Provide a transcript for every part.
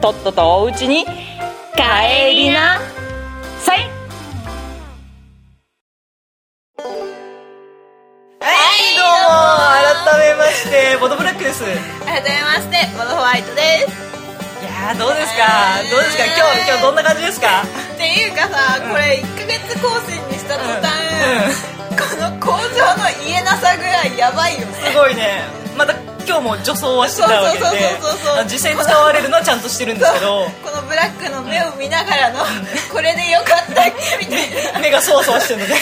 とっととおうちに帰りな。さい。はいどうも改めましてボドブラックです。い改めましてボドホワイトです。やーどうですか？どうですか？今日今日どんな感じですか？っていうかさ、これ1ヶ月更新にした途端、この工場の家なさぐらいやばいよね。すごいね。また今日も女装はしてたわけで。実際に使われるのはちゃんとしてるんですけど。このブラックの目を見ながらの、これでよかったっけ？みたいな。目がそわそわしてるので。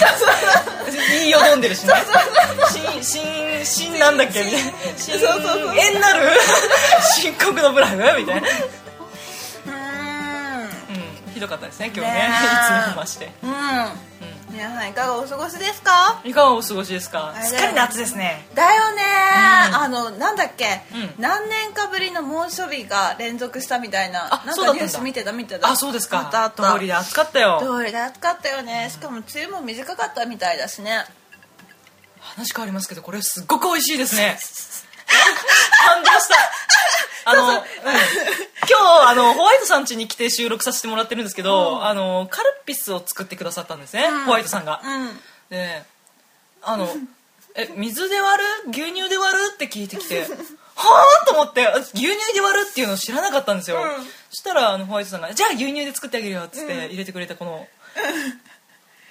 言いよどんでるしね。新新新なんだっけ？みたいな。新そうそうそう縁なる？深刻のブラフみたいな、ひどかったですね今日ね。ねいつもまして、うん。皆さんいかがお過ごしですか？いかがお過ごしですか？すっかり夏ですね。だよね、うん。あのなんだっけ、うん。何年かぶりの猛暑日が連続したみたいな。あなんかニュース見てた見てた。あそうですか。あったあった。通りで暑かったよ。通りで暑かったよね。しかも梅雨も短かったみたいだしね。話変わりますけどこれすっごく美味しいですね。感動した。あの、うん、今日あのホワイトさん家に来て収録させてもらってるんですけど、あのカルピスを作ってくださったんですね、うん。ホワイトさんが、うん。であのえ水で割る？牛乳で割る？って聞いてきて はあと思って私牛乳で割るっていうのを知らなかったんですよ、うん。そしたらあのホワイトさんが「じゃあ牛乳で作ってあげるよ」っつって入れてくれたこの、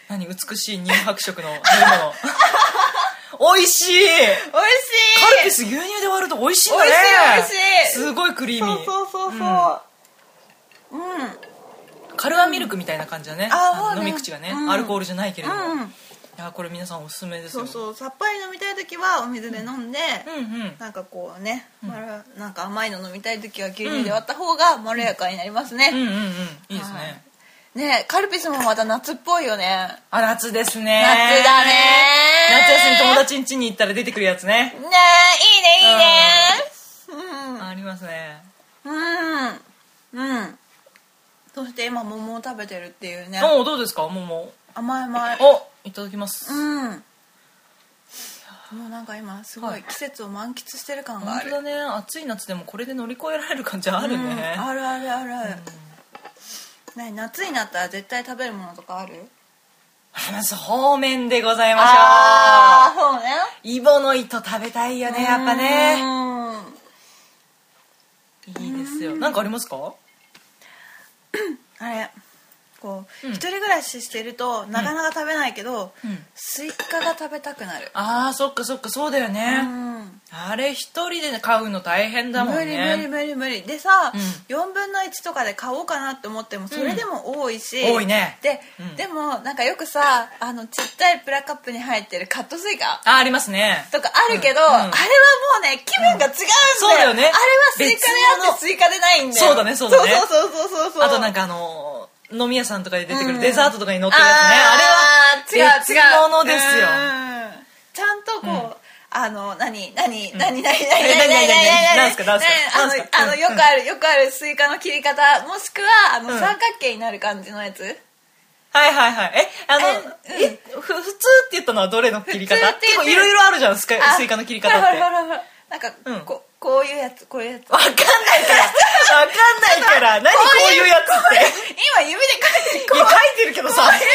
何？美しい乳白色の飲み物 美味しい。美味しい。カルピス牛乳で割ると美味しいんだね。美味しい美味しい。すごいクリーミー。そうそうそうそう。うん、カルアミルクみたいな感じだね,、飲み口がね、うん。アルコールじゃないけれども、うんいやこれ皆さんおすすめですよ。そうそう。さっぱり飲みたい時はお水で飲んで、うんうんなんかこうね、まろなんか甘いの飲みたい時は牛乳で割った方がまろやかになりますね、うんうんうん。いいですね、ねカルピスもまた夏っぽいよね。あ夏ですね。夏だね。夏休み友達ん家に行ったら出てくるやつね。ねえいいねいいね。ありますね。うん。うん。そして今桃を食べてるっていうね。おおどうですか桃？甘い甘い。おいただきます、うん。もうなんか今すごはい。い季節を満喫してる感がある、本当だね。暑い夏でもこれで乗り越えられる感じあるうん。ね、あるあるある、ね夏になったら絶対食べるものとかある？まずそうめんでございましょう。ああそうね。イボの糸食べたいよねやっぱね。うんいいですよ。なんかありますか？あれこう、うん。一人暮らししてるとなかなか食べないけど、うん。スイカが食べたくなる。あーそっかそっかそうだよね、うん。あれ一人で買うの大変だもん無理ね無理無理無理。でさ、うん。4分の1とかで買おうかなって思ってもそれでも多いし、多いね。で、うん。でもなんかよくさあのちっちゃいプラカップに入ってるカットスイカ。あありますね。とかあるけど、あれはもうね気分が違うんだよ、そうだよね。あれはスイカであってスイカでないんだよ。そうだねそうだね。そうそうそうそうそう。あとなんかあの飲み屋さんとかで出てくうん。るデザートとかに乗ってるやつね、あれは別物ですよ。うん。ちゃんとこう、あの何何何何何何何え何何何あのよくあるよくあるスイカの切り方もしくはあのうん三角形になる感じのやつはいはいはいえあのえ普通って言ったのはどれの切り方結構いろいろあるじゃんスイカの切り方ってなんかうんここういうやつこういうやつ。わかんないから。わかんないから。何こういうやつって。今指で書いていや書いてるけどさ書かれて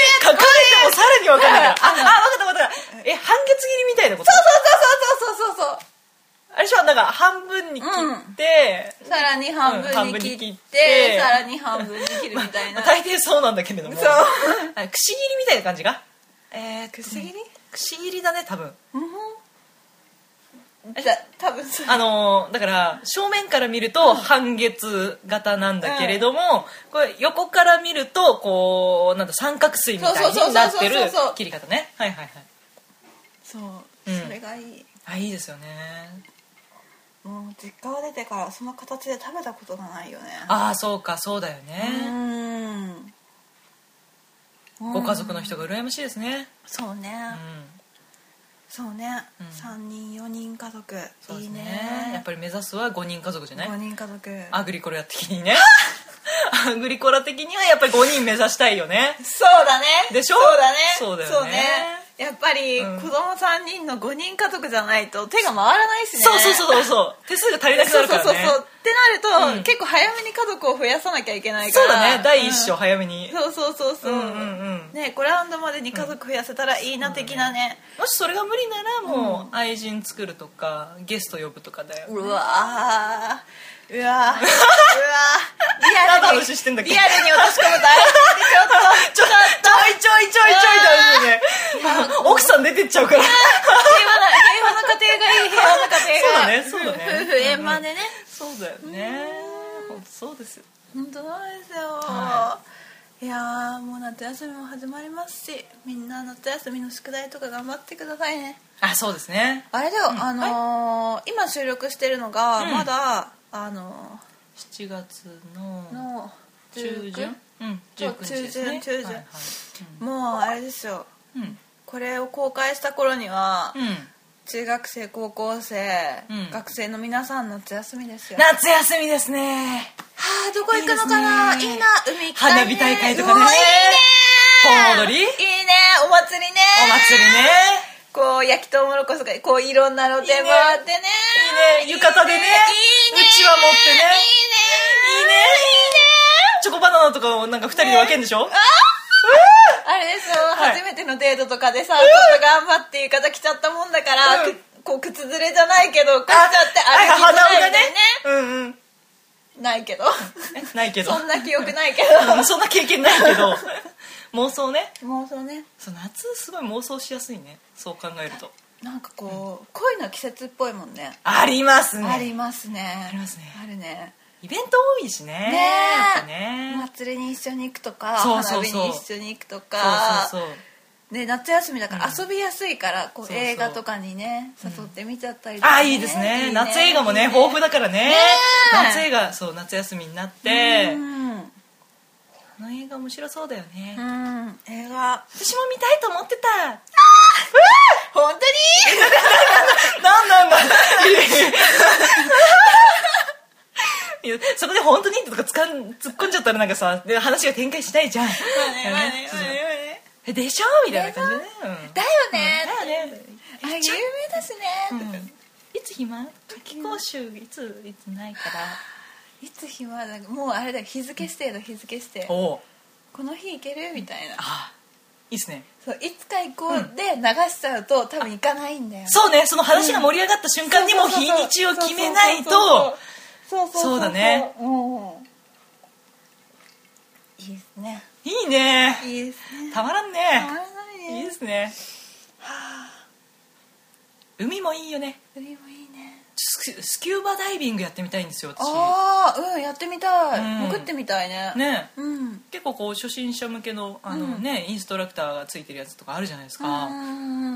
もさらにわかんないから。ああのあわかったわかった。え半月切りみたいなこと？そうそうそうそうそうそう。そうあれでしょ？なんか半分に切って、さらに半分に切ってて、さらに半分に切るみたいな。まあ大抵そうなんだけれども。そう。あくし切りみたいな感じが？えー、くし切り？くし切りだね多分。じゃあ多分そう。あのーだから正面から見ると半月型なんだけれども、これ横から見るとこうなんだ三角錐みたいになってる切り方ね。はいはいはい。そう、うん。それがいい。あいいですよね。もう実家を出てからその形で食べたことがないよね。ああそうかそうだようね、ん。ご家族の人が羨ましいですね。そうね、うんそうね、うん。3人4人家族。そうですいいね。ねやっぱり目指すは5人家族じゃない？5人家族。アグリコラ的にね。アグリコラ的にはやっぱり5人目指したいよね。そうだね。でしょ？そうだね。そうだよねやっぱりうん。子供3人の5人家族じゃないと手が回らないしね。そうそうそうそう。手数が足りなくなそうるからね。そうそうそう。ってなると、うん。結構早めに家族を増やさなきゃいけないから。そうだね。第一章うん。早めに、そうそうそうそう,、うんうんうん。ねこれラウンドまでに家族増やせたらいいな的なね、もしそれが無理ならもう愛人作るとかゲスト呼ぶとかだよ。うわーうわー。うわー。リアルに話してんだっけ？リアルに落とし込むとあれちょっとちょいちょいちょいちょいだよね。奥さん出てっちゃうから。平和な平和な家庭がいい。平和な家庭が。そうだねそうだね。夫婦円満でね。そうだよね。本当そうですよ。本当なんですよ、、はいやーもう夏休みも始まりますしみんな夏休みの宿題とか頑張ってくださいね。あそうですね。あれだよ、あのー今収録してるのがうん。まだ、あの7月のーの中旬？うんそう19日ですね。中旬中旬はいはい。もうあれですよ。うん。これを公開した頃には、うん。中学生高校生、うん。学生の皆さん夏休みですよ。夏休みですね。はあどこ行くのかな？いいいですね。な海行きたい、ね、花火大会とかね。うわいいね。盆踊り？いいねお祭りね。お祭りね。こう焼きとうもろこしとかこういろんな露店もあってねいいね浴衣でねうちわ持ってね。いいね。いいね。チョコバナナとかをなんか2人で分けんでしょ？あれですよ、はい。初めてのデートとかでさ、ちょっと頑張って浴衣着ちゃったもんだから、うん。くこう靴ずれじゃないけどこうしちゃってはい歩きづらいみたいね。うんうん。ないけど。えないけど。そんな記憶ないけうんそんな経験ないけど。妄想ね。どもうそうね。そう夏すごい妄想しやすいね。そう考えるとなんかこう、恋の季節っぽいもんね。ありますね。ありますね。ありますね。あるね。イベント多いしねねね。祭りに一緒に行くとか花火に一緒に行くとか。そうそうそう。ね、夏休みだから遊びやすいから、こうそうそう。映画とかにね誘って見ちゃったりとか、あいいですね。夏映画もねいい豊富だからね。ね夏映画そう夏休みになって。うん。あの映画面白そうだよね。うん。映画。私も見たいと思ってた 本当に？なんなんだ？いやそこで本当にとかつかん突っ込んじゃったらなんかさで話が展開しないじゃん。まあねまあね。まあねまあね。えでしょ？みたいな感じでねうん。だよねだよね。あ有名だしね、うん。いつ暇？夏期講習いついつないから。いつ暇？だもうあれだよ。日付指定だ日付指定。おおこの日行ける？みたいな。あいいっすね。そういつか行こうで流しちゃうと多分行かないんだよそうね。その話が盛り上がった瞬間にもう日にちを決めないと。そうそうそうそう。だね。うん。いいですね。いいね。いいですね。たまらんね。たまらないね。いいですね。海もいいよね。海もいいねススキューバダイビングやってみたいんですよ私。ああうんやってみたい。うん。潜ってみたいね。ね。うん。結構こう初心者向けのあの、うん。ねインストラクターがついてるやつとかあるじゃないですか、う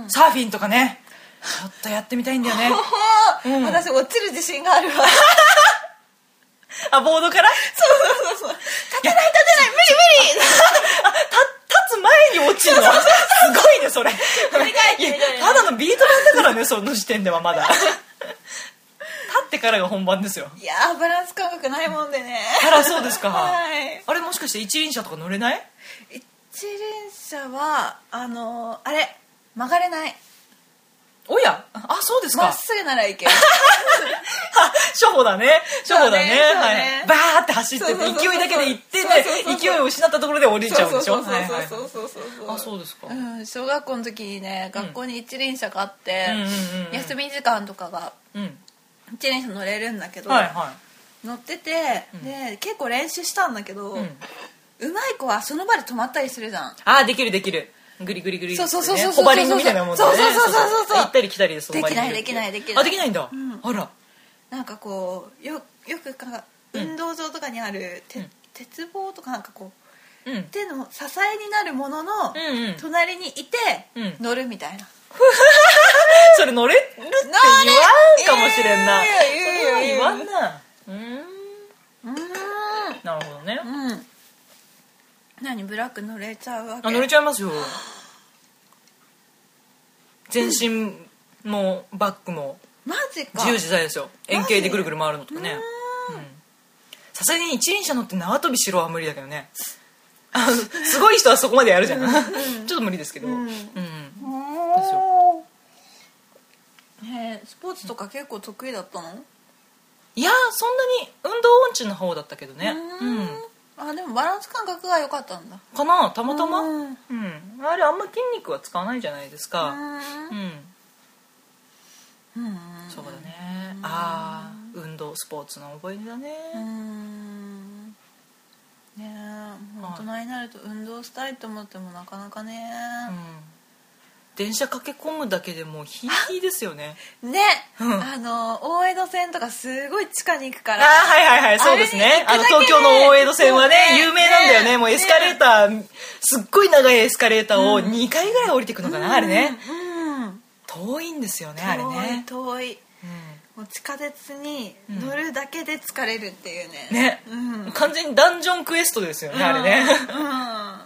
んサーフィンとかね。ちょっとやってみたいんだよね。うん。私落ちる自信があるわ。あボードから？そうそうそうそう。立てない立てない無理無理。立つ前に落ちるの？すごいねそれ。振り返ってみたいただのビート板だからねその時点ではまだ。立ってからが本番ですよ。いやーバランス感覚ないもんでね。あらそうですか、はい。あれもしかして一輪車とか乗れない？一輪車はあのーあれ曲がれない。おや？あそうですか。まっすぐならいける。あ 初歩だね。初歩だね。そうねはね。い、バーって走って勢いだけで行って勢いを失ったところで降りちゃうんでしょ？そうそうそうそうあそうですかうん、小学校の時にね学校に一輪車があって、うん休み時間とかがうん一輪車乗れるんだけど、はいは乗ってて、うん。で結構練習したんだけど、い、うまい子はその場で止まったりするじゃん。ああできるできる。グリグリグリそうそうそうそうホバリングみたいなもんだね。そうそうそうそうそう行ったり来たりですできないできないできない。あできないんだ、うん。あら。なんかこうよよくかうん。運動場とかにある、てうん。鉄棒とかなんかこううん。手の支えになるものの隣にいてうん。乗るみたいな、それ乗れるって言わんかもしれんな。乗れ言うよそれは言わんな。うーん。うんなるほどね。うん。何ブラック乗れちゃうわけ？あ乗れちゃいますよ。全身もバッグも。マジか。自由自在ですよ。円形でぐるぐる回るのとかね。うん。さすがに一輪車乗って縄跳びしろは無理だけどね。すごい人はそこまでやるじゃん。ちょっと無理ですけど。うん、おー。へえスポーツとか結構得意だったの？いやーそんなに運動音痴の方だったけどね。うん。あでもバランス感覚が良かったんだ。かなたまたま？うん。うん。あれあんま筋肉は使わないじゃないですか。うん。うん。そうだね。ああ運動スポーツの覚えだね。うん。ねえ大人になると運動したいと思ってもなかなかね。うん電車駆け込むだけでもうヒーヒーですよね。ね、うん。あの大江戸線とかすごい地下に行くから。はいはいはいそうですね。あの東京の大江戸線はねね。有名なんだよね。ね。もうエスカレーターすっごい長いエスカレーターを2回ぐらい降りていくのかなあれね。うん遠いんですよねあれね。遠いもう地下鉄に乗るだけで疲れるっていうね。ね。うん。完全にダンジョンクエストですよねあれね。うんね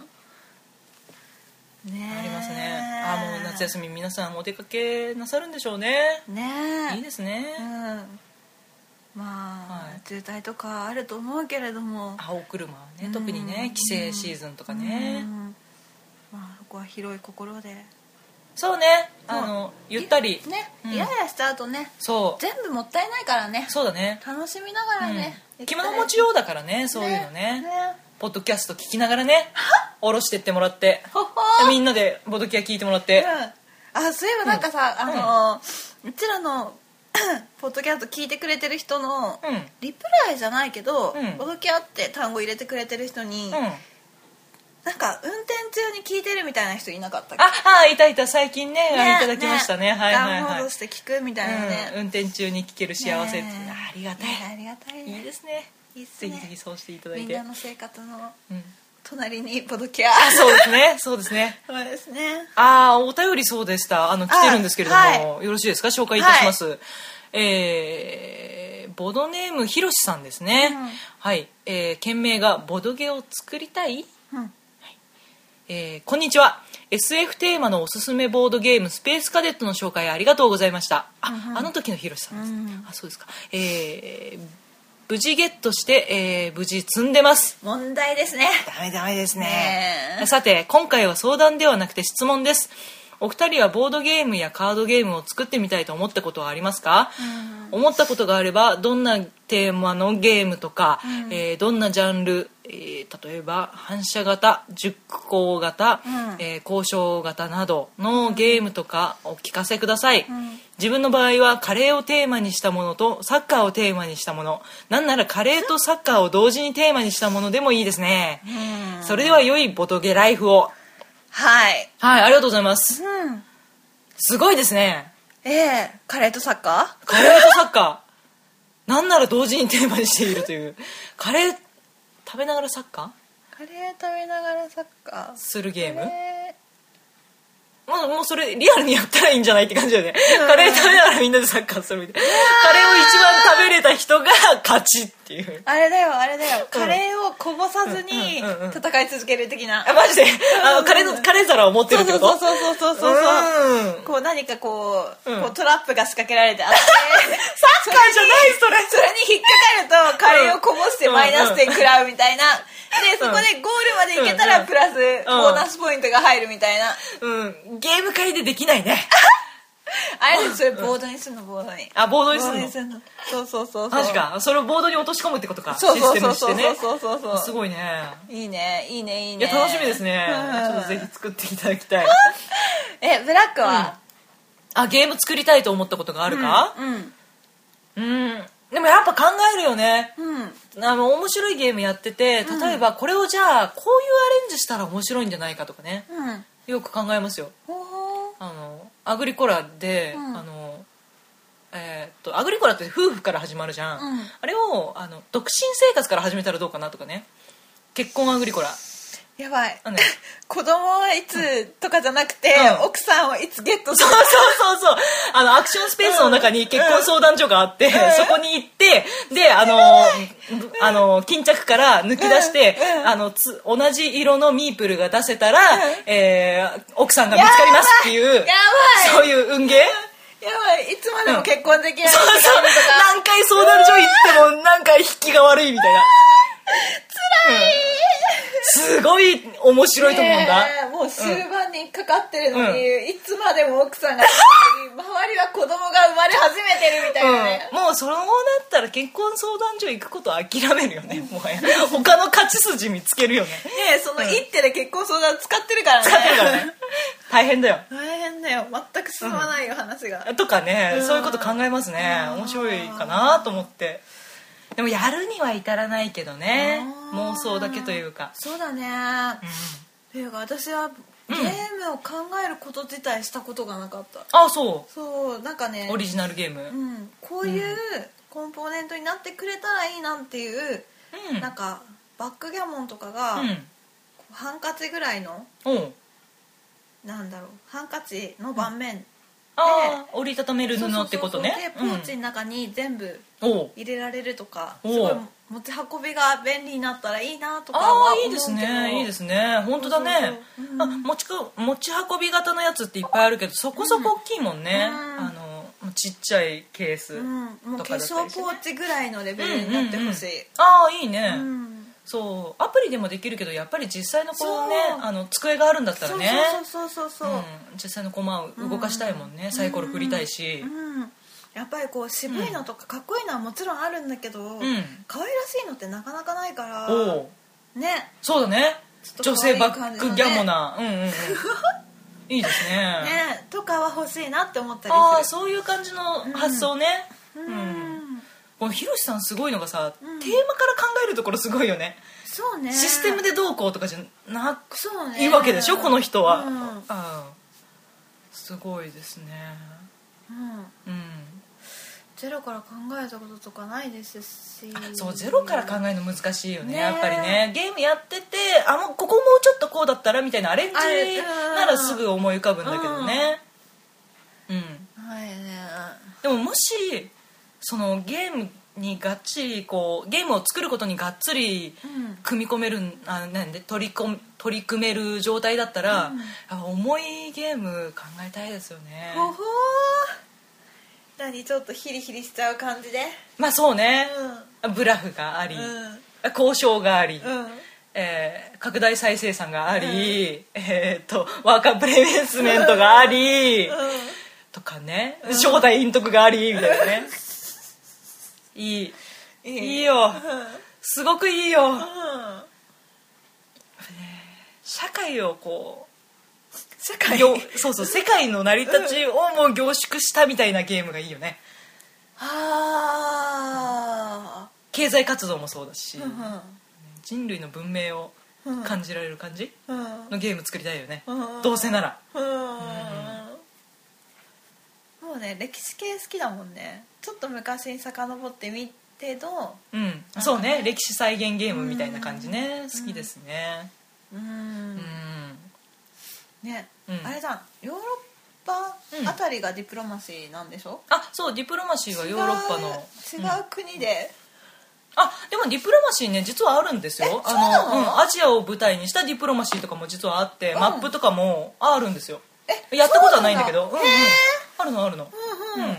ありますねあもう夏休み皆さんお出かけなさるんでしょうね。みねえいいですね。うん。まあ、はい。渋滞とかあると思うけれども。青車はね特にね帰省シーズンとかね。うん。まあそこは広い心で。そうね。あのゆったり。ね、うん。イライラしちゃうとね。そう。全部もったいないからね。そうだね。楽しみながらね、うん。着物持ちようだからねそういうのね。ね。ポッドキャスト聞きながらね。下ろしてってもらってみんなでボドキャ聞いてもらって。うん。あそういえばなんかさ、あのうちらの ポッドキャスト聞いてくれてる人の、うん。リプライじゃないけどうん「ボドキャ」って単語入れてくれてる人に、うん。なんか運転中に聞いてるみたいな人いなかったっけ？ああいたいた。最近ねあれいただきましたね。はいはいダウンロはいードして聞くみたいなね、うん。運転中に聞ける幸せってねありがたい。ねありがたいね。いいですね。いいっすぜひねぜひそうしていただいて。みんなの生活の。うん隣にボドキャあそうですね。そうですね。そうですね。ああお便りそうでした。あの来てるんですけれども、はい。よろしいですか？紹介いたします、えーボドネームひろしさんですね、うん。はい、えー件名が「ボドゲを作りたい?」うん。えーこんにちは。SF テーマのおすすめボードゲームスペースカデットの紹介ありがとうございました。あ,、あの時のひろしさんです、うん。あそうですか。えー無事ゲットして、えー無事積んでます。問題ですね。ダメダメですね。ねえ。さて今回は相談ではなくて質問ですお二人はボードゲームやカードゲームを作ってみたいと思ったことはありますか、思ったことがあればどんなテーマのゲームとか、えーどんなジャンル、えー例えば反射型熟考型、うん。えー交渉型などのゲームとかお聞かせください、自分の場合はカレーをテーマにしたものとサッカーをテーマにしたもの。なんならカレーとサッカーを同時にテーマにしたものでもいいですね、それでは良いボトゲライフをはい。はいありがとうございます。うん。すごいですね。ええカレーとサッカカレーとサッカー。なんなら同時にテーマにしているという。カレー食べながらサッカー？カレー食べながらサッカー。ーするゲーム？もうもうそれリアルにやったらいいんじゃないって感じだよね。カレー食べながらみんなでサッカーするみたいな。カレーを一番食べれた人が勝ちっていう。ーあれだよあれだよ。カレーをこぼさずに戦い続ける的な。あマジで？あのカレーのカレー皿を持ってるってこと？そうそうそうそうそうこう何かこう,、うん。こうトラップが仕掛けられてあって。サッカーじゃないそれ。それに引っかかるとカレーをこぼしてマイナス点食らうみたいなでそこでゴールまで行けたうんらプラスボーナスポイントが入るみたいな。うん。ゲーム界でできないね。あれでそれボードにすんのボードに。あボードにボするの。そうそうそうそう。マジか。それをボードに落とし込むってことかそうそうシステムそうにしてね。そうそうそうそうすごいね。いいねいいねいいいねや楽しみですね。うん。ちょっとぜひ作っていただきたい。えブラックは？あゲーム作りたいと思ったことがあるか？うん。うんでもやっぱ考えるよね。うん。あの面白いゲームやってて例えばこれをじゃあこういうアレンジしたら面白いんじゃないかとかね。うん。よく考えますよ。あのアグリコラで、うん。あのえーっとアグリコラって夫婦から始まるじゃん、うん。あれをあの独身生活から始めたらどうかなとかね。結婚アグリコラ。いやばい。子供はいつとかじゃなくて、うん。奥さんをいつゲットする。そうそうそうそう。あの、アクションスペースの中に結婚相談所があって、そこに行って、で、あの、あの、巾着から抜き出して、うん。あの、つ、同じ色のミープルが出せたら、えー奥さんが見つかりますっていう、やばい。そういう運ゲー？やばい。いつまでも結婚できない。そうそう。とか何回相談所行っても、何回引きが悪いみたいな。辛い、すごい面白いと思うんだ。もう終盤にかかってるのに、ういつまでも奥さんが周りは子供が生まれ始めてるみたいなね、うん、もうそのだったら結婚相談所行くこと諦めるよねもはや。他の勝ち筋見つけるよね。ねえその一手で結婚相談使ってるからね。使ってるからね。大変だよ。大変だよ。全く進まないよ、話が。とかね、うん。そういうこと考えますね。面白いかなと思ってでもやるには至らないけどね。妄想だけというか。そうだね、っていうか私はゲームを考えること自体したことがなかった、あそそうなんかねうオリジナルゲーム。うん、こういうコンポーネントになってくれたらいいなっていう、うん。なんかバックギャモンとかが、うん。ハンカチぐらいのなんだろうハンカチの盤面、折りたためる布ってことね。ポーチの中に全部入れられるとか、おう。すごい持ち運びが便利になったらいいなとかあはあいいです思うけど。ねいいですね。本当だね。あ持ちこ持ち運び型のやつっていっぱいあるけどそこそこ大きいもんね、うん。あのちっちゃいケースうん、もうと化粧かだったりしてね。ポーチぐらいのレベルになってほしい、ああいいね、うんそうアプリでもできるけどやっぱり実際のこうねあの机があるんだったらね。そうそうそうそうそう、うん。実際の駒を動かしたいもんね、サイコロ振りたいし、うん。やっぱりこう渋いのとかかっこいいのはもちろんあるんだけど、ん。可愛らしいのってなかなかないからね。そうだね。女性バックギャモな、うんうんうん。いいですね。ね。とかは欲しいなって思ったりああするそういう感じの発想ね、うん、このひろしさんすごいのがさ、うん。テーマから考えるところすごいよね、そうね。システムでどうこうとかじゃなくそうね。いいわけでしょこの人は、うん。ああすごいですね。うん。うん。ゼロから考えたこととかないですし。そうゼロから考えるの難しいよねね。やっぱりね。ゲームやっててあもうここもうちょっとこうだったらみたいなアレンジならすぐ思い浮かぶんだけどね。うん。はいね。でももしそのゲームにがっちりこうゲームを作ることにがっつりうん。組み込めるあなんで取り込み取り組める状態だったら、うん。重いゲーム考えたいですよね。ほほー。何ちょっとヒリヒリしちゃう感じで？まあそうね、うブラフがあり、うん。交渉があり、うん。えー拡大再生産があり、えー、とワーカープレイベースメントがあり、とかね。正体陰徳がありみたいなね いい。いい。いよ。すごくいいよ。うん。社会をこうぎょそうそう世界の成り立ちをもう凝縮したみたいなゲームがいいよね。あ経済活動もそうだし、ーうん。人類の文明を感じられる感じうん。のゲーム作りたいよね、うん。どうせなら。うんもうね歴史系好きだもんね。ちょっと昔に遡ってみてどう？ん。そうね歴史再現ゲームみたいな感じね。好きですね。ううん。んね、うん。あれだ。ヨーロッパあたりがディプロマシーなんでしょ、あそうディプロマシーはヨーロッパの。違う国で、あでもディプロマシーね実はあるんですよ。あのうん、アジアを舞台にしたディプロマシーとかも実はあって、うん。マップとかもあるんですよ。えやったことはないんだけど。そうなんうんあるのあるの、うんうん。うん。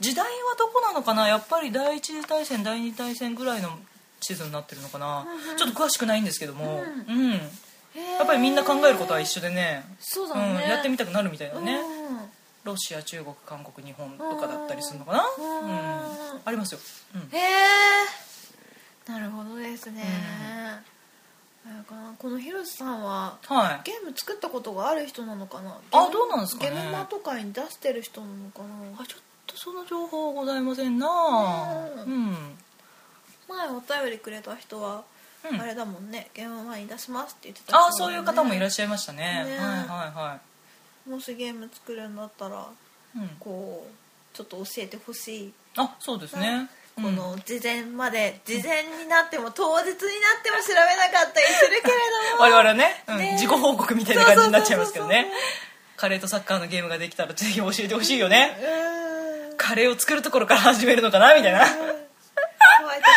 時代はどこなのかな？やっぱり第一次大戦第二次大戦ぐらいの地図になってるのかな、うんうん。ちょっと詳しくないんですけども、ううん。やっぱりみんな考えることは一緒でね。そうだね、うん、やってみたくなるみたいだね、うんロシア中国韓国日本とかだったりするのかな？うんうんありますよ、うん。へえなるほどですね、あれかなこの広瀬さんははい。ゲーム作ったことがある人なのかな？あどうなんですかね。ゲームマとかに出してる人なのかな？あちょっとその情報ございませんな。ううん。ん、前お便りくれた人は、うん。あれだもんね。ゲーム前に出しますって言ってたね。あそういう方もいらっしゃいましたね。ねはいはいはもしゲーム作るんだったらい、うん、こうちょっと教えてほしい、あそうですね、この事前まで事前になっても当日になっても調べなかったりするけれども。我々はね、うんね。自己報告みたいな感じになっちゃいますけどね。カレーとサッカーのゲームができたらぜひ教えてほしいよね。カレーを作るところから始めるのかなみたいな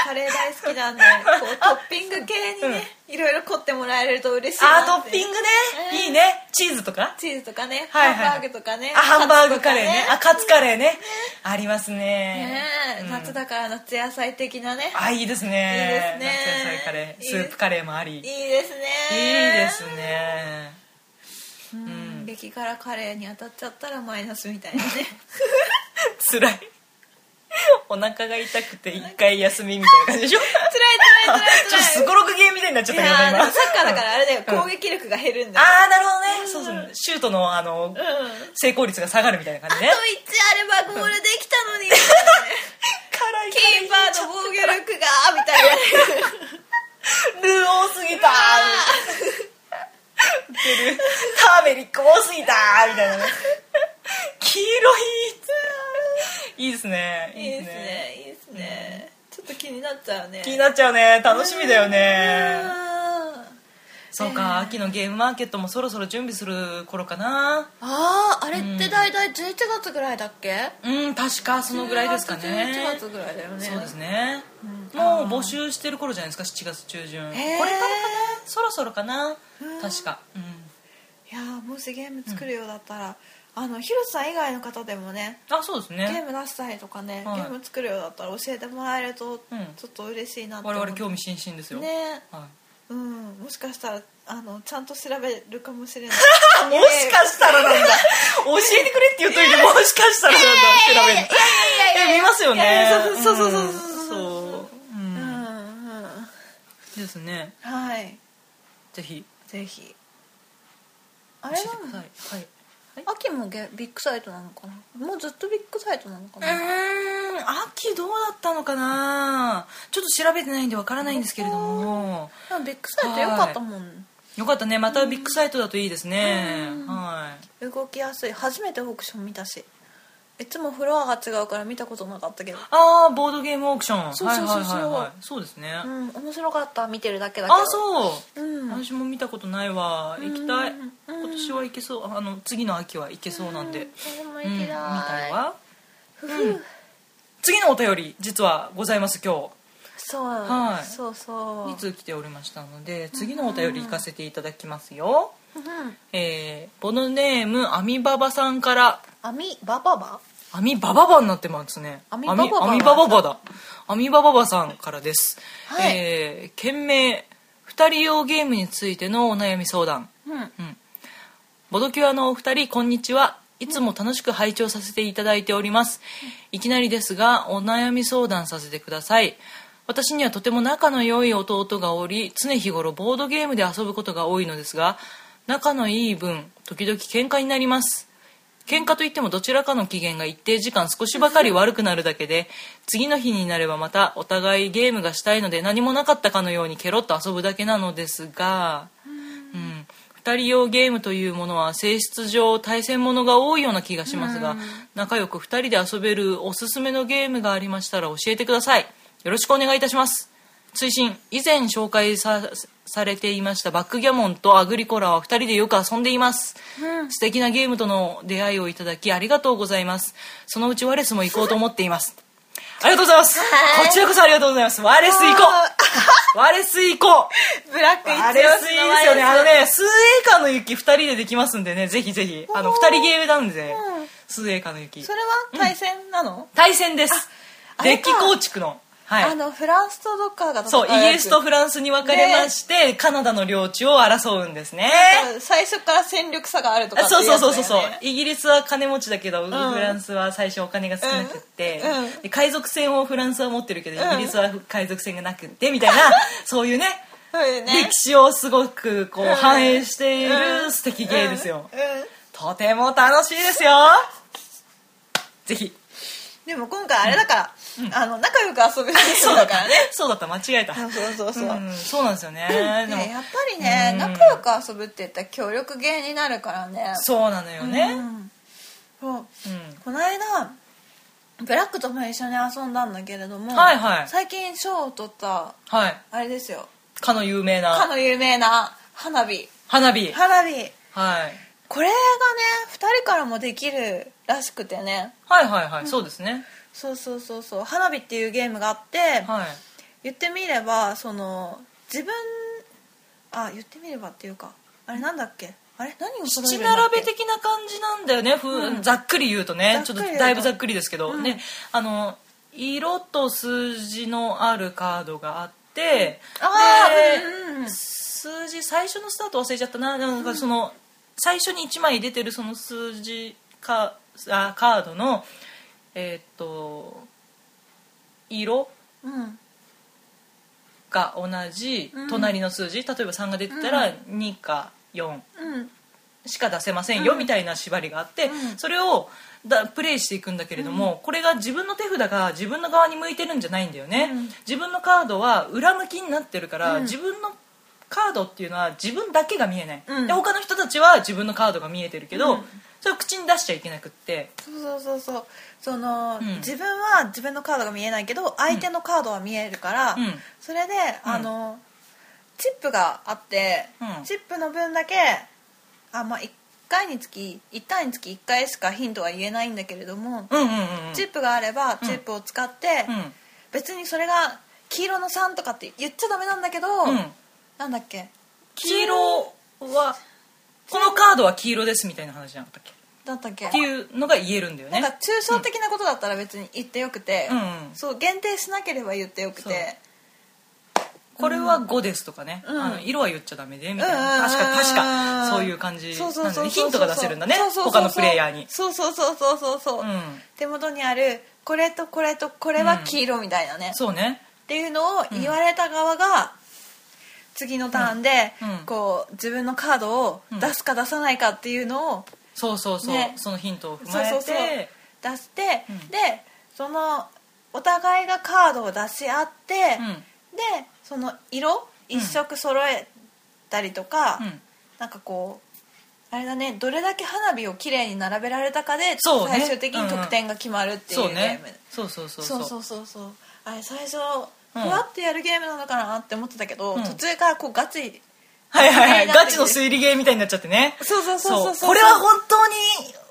カレー大好きなんで こうトッピング系にね、いろいろ凝ってもらえると嬉しいなあトッピングね、うんいいね。チーズとか？チーズとかね、はいはいハンバーグとかね。あハンバーグカレーね。あカツカツカレーね。ありますね。夏だから夏野菜的なね。あいいですね。いいですね。夏野菜カレー。スープカレーもあり。いいいいですね。ですねうん。激辛カレーに当たっちゃったらマイナスみたいなね。辛い お腹が痛くて一回休みみたいな感じでしょ？辛い辛い辛いちょっとすごろくゲーみたいになっちゃっいたけどサッカーだからあれだよ。うん。攻撃力が減るんだよ。ああなるほどね。そうそう。シュートのあのうん。成功率が下がるみたいな感あとじね1あればゴールできたのに。ね辛い。キーパーの防御力がみたいな。ルー多すぎた。ウケる。ターメリック多すぎたみたいなね黄色いいいですね。いいですね。いいですね。ちょっと気になっちゃうね。気になっちゃうね。楽しみだよね。うん。そうか秋のゲームマーケットもそろそろ準備する頃かな。あああれって大体11月ぐらいだっけ？うん確かそのぐらいですかね。11月ぐらいだよね。そうですね、うん。もう募集してる頃じゃないですか7月中旬。これからかな？そろそろかな？確か。うん。いやーもしゲーム作るようだったら、あの広瀬さん以外の方でもねあそうですゲーねム出したりとかね、はい。ゲーム作るようだったら教えてもらえるとうん。ちょっと嬉しいなって我々興味津々ですよ、ね。はうんもしかしたらあのちゃんと調べるかもしれない。い、もしかしたらなんだ。教えてくれって言うといてもしかしたらなんだ。調べるえ見ますよね。やそうそうそうそうそうう。ん。そう。ううんんうん。ですねはい。ぜひ。ぜひ。あ教れえてください。はい秋もゲビッグサイトなのかな？もうずっとビッグサイトなのかうな、ーん。秋どうだったのかな？ちょっと調べてないんでわからないんですけれども。ビッグサイトよかったもん、よかったね。またビッグサイトだといいですね。うん。はい。動きやすい。初めてオークション見たしいつもフロアが違うから見たことなかったけど。ああボードゲームオークション。そうそうそうそう。はいはいはいはい。そうですね、うん面白かった見てるだけだけど。あそう、うん。私も見たことないわ。行きたい、うん今年は行けそう。あの次の秋は行けそうなんで、うん見行きたい、わ。次のお便り実はございます今そう、はい。そうそう。日2来ておりましたので次のお便り行かせていただきますよ、うん。えー、ボノネームアミババさんから。アミバババ？アミバババになってますね。アミバババアミバババだ。アミバババさんからです、はい。えー、件名2人用ゲームについてのお悩み相談。うん。うん。ボドキュアのお二人こんにちは。いつも楽しく拝聴させていただいております。いきなりですがお悩み相談させてください。私にはとても仲の良い弟がおり常日頃ボードゲームで遊ぶことが多いのですが仲のいい分時々喧嘩になります喧嘩といってもどちらかの機嫌が一定時間少しばかり悪くなるだけで次の日になればまたお互いゲームがしたいので何もなかったかのようにケロッと遊ぶだけなのですがうん、2人用ゲームというものは性質上対戦ものが多いような気がしますが、仲良く2人で遊べるおすすめのゲームがありましたら教えてください。よろしくお願いいたします追伸。以前紹介さされていましたバックギャモンとアグリコラは2人でよく遊んでいます、素敵なゲームとの出会いをいただきありがとうございます。そのうちワレスも行こうと思っています。ありがとうございます。こちらこそありがとうございます。ワレス行こう。ワレス行こう。ブラック一あれいいですよね。あのね数エーカーの雪2人でできますんでね。ぜひぜひ。あの2人ゲームなんでうん。数エーカーの雪。それは対戦なの、対戦です。デッキ構築のはい。あのフランスとどっかが戦そうイギリスとフフランスに分かれまして、カナダの領地を争うんですね。最初から戦力差があるとかそうそうそうそうそう。イギリスは金持ちだけど、フランスは最初お金が少なくって、うん。海賊船をフランスは持ってるけど、うん。イギリスは海賊船がなくってみたいな そういうねね。歴史をすごくこう、ん反映しているうん素敵ゲーですよ、うん。うん。とても楽しいですよ。ぜひ。でも今回あれだから、あの仲良く遊べるそうだからね。そうだった。間違えた。そうそうそう。そう、ん。そうなんですよね。でもね、やっぱりね、うん。仲良く遊ぶって言ったら協力ゲーになるからね。そうなのよね。うん。そう。うん。この間ブラックとも一緒に遊んだんだけれども、はいはい。最近賞を取ったはい。あれですよ。かの有名な。かの有名な花火。花火。花火。はい。これがね2人からもできるらしくてね。はいはいはい、そうですねそうそうそうそう花火っていうゲームがあって、はい。言ってみればその自分あ言ってみればっていうかあれなんだっけ？あれ？何を揃え七るんだっけ？並べ的な感じなんだよね、ふうん。ざっくり言うとね。ちょっとだいぶざっくりですけど、うん。ね。あの色と数字のあるカードがあって、うんうん数字最初のスタート忘れちゃったな。なんかその、最初に1枚出てるその数字かあカードのえーっと色？うん。が同じうん。隣の数字、例えば3が出てたら2か4うん。しか出せませんようん。みたいな縛りがあって、うん。それをだプレイしていくんだけれども、これが自分の手札が自分の側に向いてるんじゃないんだよね、うん。自分のカードは裏向きになってるから、うん。自分のカードっていうのは自分だけが見えない、うん。で他の人たちは自分のカードが見えてるけど、うん。それを口に出しちゃいけなくって。そうそうそうそうその、うん。自分は自分のカードが見えないけど相手のカードは見えるから、うん。それで、うん。あのチップがあって、うん。チップの分だけあまあ1回につき1回につき1回しかヒントは言えないんだけれども、うんうんうんうん。チップがあればチップを使って、うん。別にそれが黄色の3とかって言っちゃダメなんだけど、うん。なんだっけ？黄色はこのカードは黄色ですみたいな話じゃなかったっけ？だったっけ？っていうのが言えるんだよね。なんか抽象的なことだったら別に言ってよくて、うん。うんそう限定しなければ言ってよくて。これは5ですとかね、うん。あの色は言っちゃダメでみたいな、うん確か確かそういう感じそうそうなんでねヒントが出せるんだね。そうそうそう他のプレイヤーに。そうそうそうそうそう。そう、うん。手元にあるこれとこれとこれは黄色みたいなね、そうね。っていうのを言われた側が次のターンで、こう自分のカードを出すか出さないかっていうのをそうそうそう、ね。そのヒントを踏まえて。そうそうそう。出して、うん。でそのお互いがカードを出し合って、うん。でその色一色揃えたりとか、うん。なんかこうあれだねどれだけ花火をきれいに並べられたかでね。最終的に得点が決まるっていうゲーム、そうねそうそう。そうそうそうそう。あれ最初ふうん。わってやるゲームなのかなって思ってたけど、うん。途中からこうガチはいはい。はい。ガチの推理ゲーみたいになっちゃってね。そうそうそうそうこれは本当に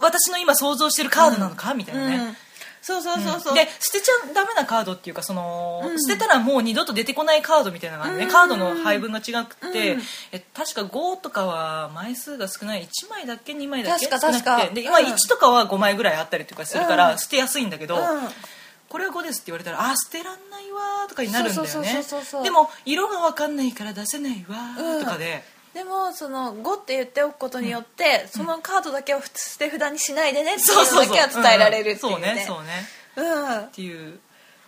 私の今想像してるカードなのか、みたいなね、うんそうそうそうそう、で捨てちゃダメなカードっていうかその、うん。捨てたらもう二度と出てこないカードみたいなのがね、うん。カードの配分が違くて、うん。え確か5とかは枚数が少ない。1枚だけ2枚だけ確か少なくてで今確か。うん1とかは5枚ぐらいあったりとかするから、うん。捨てやすいんだけど、うんこれは5ですって言われたらあ捨てらんないわーとかになるんだよね。でも色が分かんないから出せないわーとかで、でもその5って言っておくことによって、そのカードだけを捨て札にしないでねっていうのだけは伝えられるっていうね。そうねそうね。うん。っていう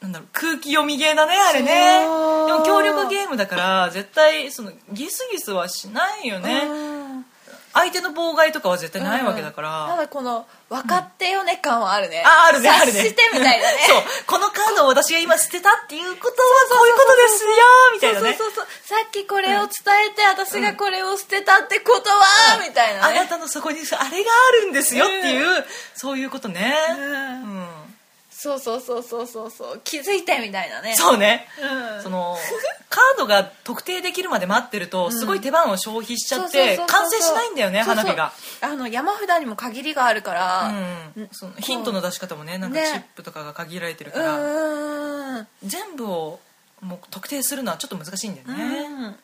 なんだろう空気読みゲーだねあれね。でも協力ゲームだから絶対そのギスギスはしないよね、うん相手の妨害とかは絶対ないわけだかたら、だこの分かってよね感はあるね、ああるねあるね。察してみたいなね。そう。このカードを私が今捨てたっていうことはこういうことですよみたいなね。そうそうそうさっきこれを伝えて、私がこれを捨てたってことは、みたいなね。あなたのそこにあれがあるんですよっていう、そういうことね、うん。うんそうそうそうそうそうそう。気づいてみたいなね。そうね、うん。そのカードが特定できるまで待ってるとすごい手番を消費しちゃって完成しないんだよね花火が。あの山札にも限りがあるから。うん、そのヒントの出し方もねなんかね。チップとかが限られてるうから、んうん。全部をもう特定するのはちょっと難しいんだよね、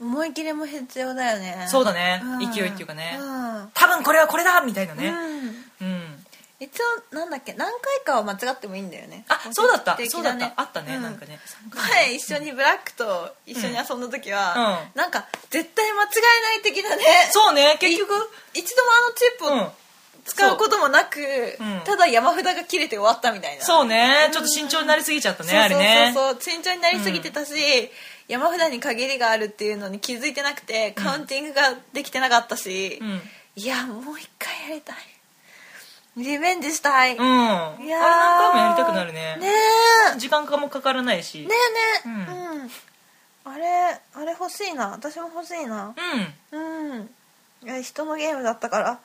うん。思い切りも必要だよね。そうだね。ん。勢いっていうかね。うん。多分これはこれだみたいなね。うんうん、一応なんだっけ何回かは間違ってもいいんだよね。あそうだった。的そうだった。あったね、うん。なんかね。前一緒にブラックと一緒に遊んだ時は、うなんか絶対間違いない的なね。そうね結局。一度もあのチップうん。を使うこともなく、う。ん。ただ山札が切れて終わったみたいな。そうね。ちょっと慎重になりすぎちゃったね、あれねそうそう。そう慎重になりすぎてたし、山札に限りがあるっていうのに気づいてなくてカウンティングができてなかったし、うん。いやもう一回やりたいリベンジしたい、うん。あれ何回もやりたくなるね。ねえ。時間かもかからないし。ねえねえ、うん。あれあれ欲しいな。私も欲しいな。うん。うん。いや人のゲームだったから。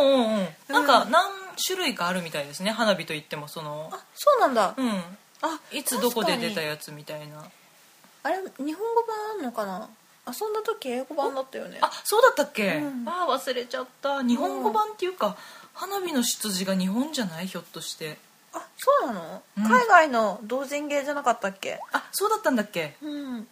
うんうん うん。なんか何種類かあるみたいですね。花火といってもその。あそうなんだ、うん。あいつどこで出たやつみたいな。あれ日本語版あんのかな？遊んだ時英語版だったよね。あそうだったっけ、うん。ああ忘れちゃった。日本語版っていうか、花火の出自が日本じゃない？ひょっとして。あそうなの、うん。海外の同人芸じゃなかったっけ？あそうだったんだっけ？うん。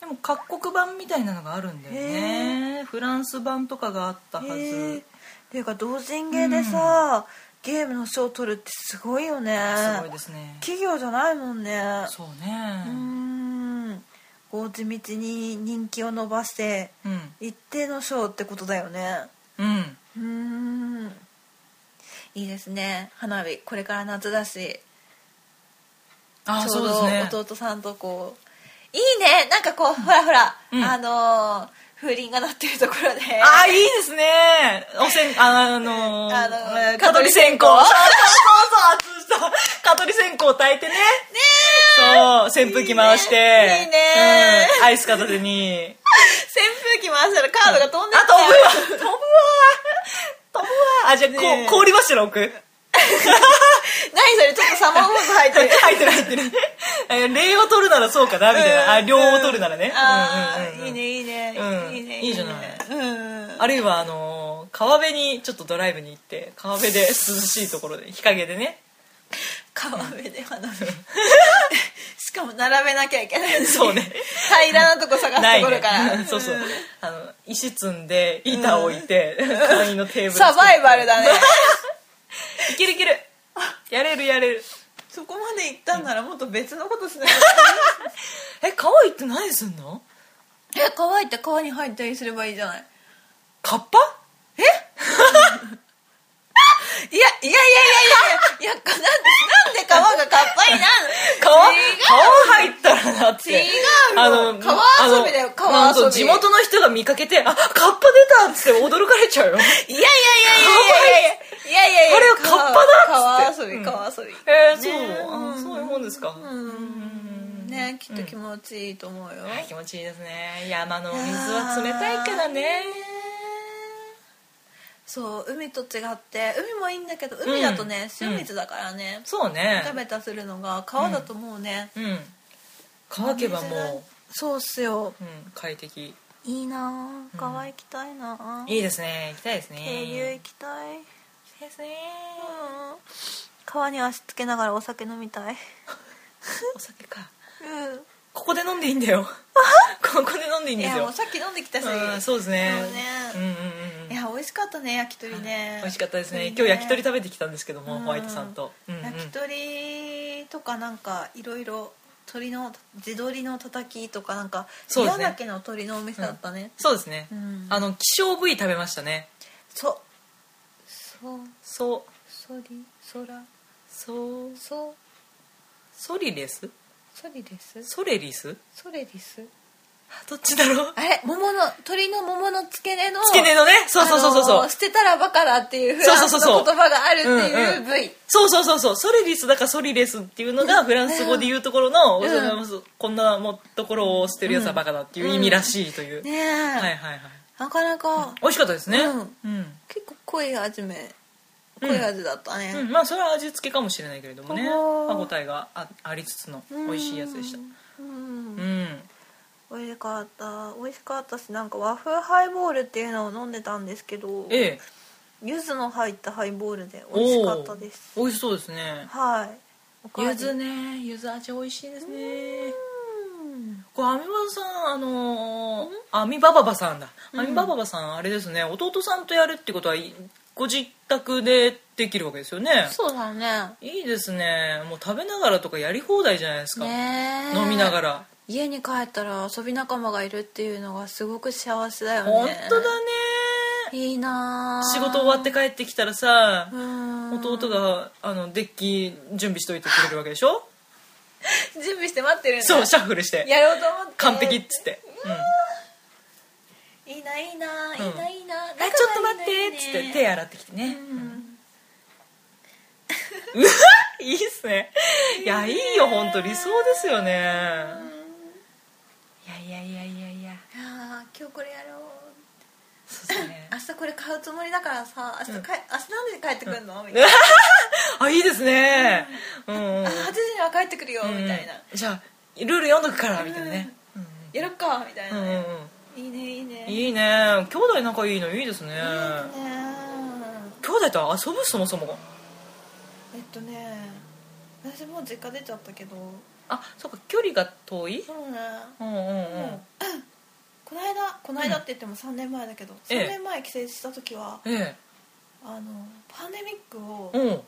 でも各国版みたいなのがあるんだよね。フランス版とかがあったはず、っていうか同人芸でさ、ゲームの賞を取るってすごいよね。すごいですね。企業じゃないもんね。そうね。うーん。こう地道に人気を伸ばしてうん。一定の賞ってことだよね。うんうーん。いいですね。花火これから夏だし。あちょうど弟さんとこういいね。なんかこう、ほらほら、うん。あのー風鈴が鳴ってるところで。あいいですね。おせん あのーあのえー蚊取り線香。そうそうそうそう。蚊取り線香焚いてね。ねそう扇風機回して。いいね。うん。アイス片手に。扇風機回したらカードが飛んでっあちゃう。飛ぶわ。飛ぶわ飛ぶわあじゃあこねえ。う氷柱置く？何それちょっとサマーモード入ってる。入ってる入ってる。を取るならそうかなみたいな。あ両を取るならね。あうんうんいいねいいね、うん。いいねいいじゃない。うん。あるいはあのー川辺にちょっとドライブに行って川辺で涼しいところで日陰でね川辺で花火。しかも並べなきゃいけないそうね。平らなとこ探すないねところから、そうそう。うんあの石積んで板を置いて簡易のテーブルサバイバルだね。いけるいける。やれるやれる。そこまで行ったんならもっと別のことしなきゃ え川行って何すんの？え川行って川に入ったりすればいいじゃない。カッパ？いやいやいやいやいやいやなんでなんで川がカッパになるの川違う川入ったらだって違うよ川遊びだよあの川遊び地元の人が見かけて「あカッパ出た!」っつって驚かれちゃうよいやいやいやいやいやいやいやいやあれはカッパだっつって川遊び川遊びえー、そう、ねあそういうもんですか、うんねきっと気持ちいいと思うよ、はい気持ちいいですね山の水は冷たいからねそう海と違って海もいいんだけど海だとね、うん。塩水だからね、そうね。食べたするのが川だともうね、うん。乾けばもそうっすよ。う、うん、快適。いいなあ川行きたいなあ、いいですね。行きたいですね。渓流行きたい、ですね。うん。川に足つけながらお酒飲みたい。お酒か。うん。ここで飲んでいいんだよ。ここで飲んでいいんいですよ。やもうさっき飲んできたし、うんそうですね。そうね。うんうんうん。いや美味しかったね焼き鳥ね。美味しかったですね。うん今日焼き鳥食べてきたんですけども、うん。ホワイトさんと、うんうん。焼き鳥とかなんかいろいろ鶏の地鶏のたたきとかなんかそうですね。宮崎の鶏のお店だったね、そうですね、うん。あの希少部位食べましたね。そ。そ。うそ。そり。そら。そ。うそソリレスそりです。ソレリスそれですどっちだろう？あれ桃の鶏の桃の付け根の付け根のね？そうそうそうそう。そう、あの捨てたらバカだっていうフランスそうそうそうそう。の言葉があるってうんいううん。部位そうそうそうそう。ソレリスだからソリレスっていうのがフランス語で言うところの、うん。こんなもところを捨てるやつはバカだっていう意味らしいという、ねえ、はいはいはい。なかなか。美味しかったですね。うん。うん、結構濃い味め濃い味だったね、うん。まあそれは味付けかもしれないけれどもね。歯応えがあありつつの美味しいやつでした。うん。うん美味しかった。美味しかったしなんか和風ハイボールっていうのを飲んでたんですけどええ。柚子の入ったハイボールで美味しかったです。美味しそうですね。はい。柚子ね。柚子味美味しいですね。うん。これアミババさんあのー、アミバババさんだ。アミバババさんあれですね。弟さんとやるってことはいご自宅でできるわけですよね。そうだね。いいですね。もう食べながらとかやり放題じゃないですか、飲みながら家に帰ったら遊び仲間がいるっていうのがすごく幸せだよね。本当だね。いいなあ。仕事終わって帰ってきたらさうん。弟があのデッキ準備しといてくれるわけでしょ？準備して待ってるんだ。そうシャッフルして。やろうと思って。完璧っつって、うん、いいないいな、うん。いいないいなあちょっと待ってっつって手洗ってきてね、うん。いいっすね。いやいいよ本当理想ですよね。いやいやいやいや。いやあー今日これやろうそうですね。明日これ買うつもりだからさ明日,、か明日何時に帰ってくるの、みたいな。あいいですね。うん。うんあ8時には帰ってくるよ、みたいな。じゃあルール読んどくからみたいなね、やるかみたいなね、ういいねいいね。んいいね。兄弟仲いいのいいですね。いいね兄弟と遊ぶ？そもそも。えっとね私もう実家出ちゃったけどあそうか距離が遠い？そうね。うんうんうん。もうこの間この間って言っても3年前だけど、ええ。3年前帰省した時はえあのパンデミックをえうん。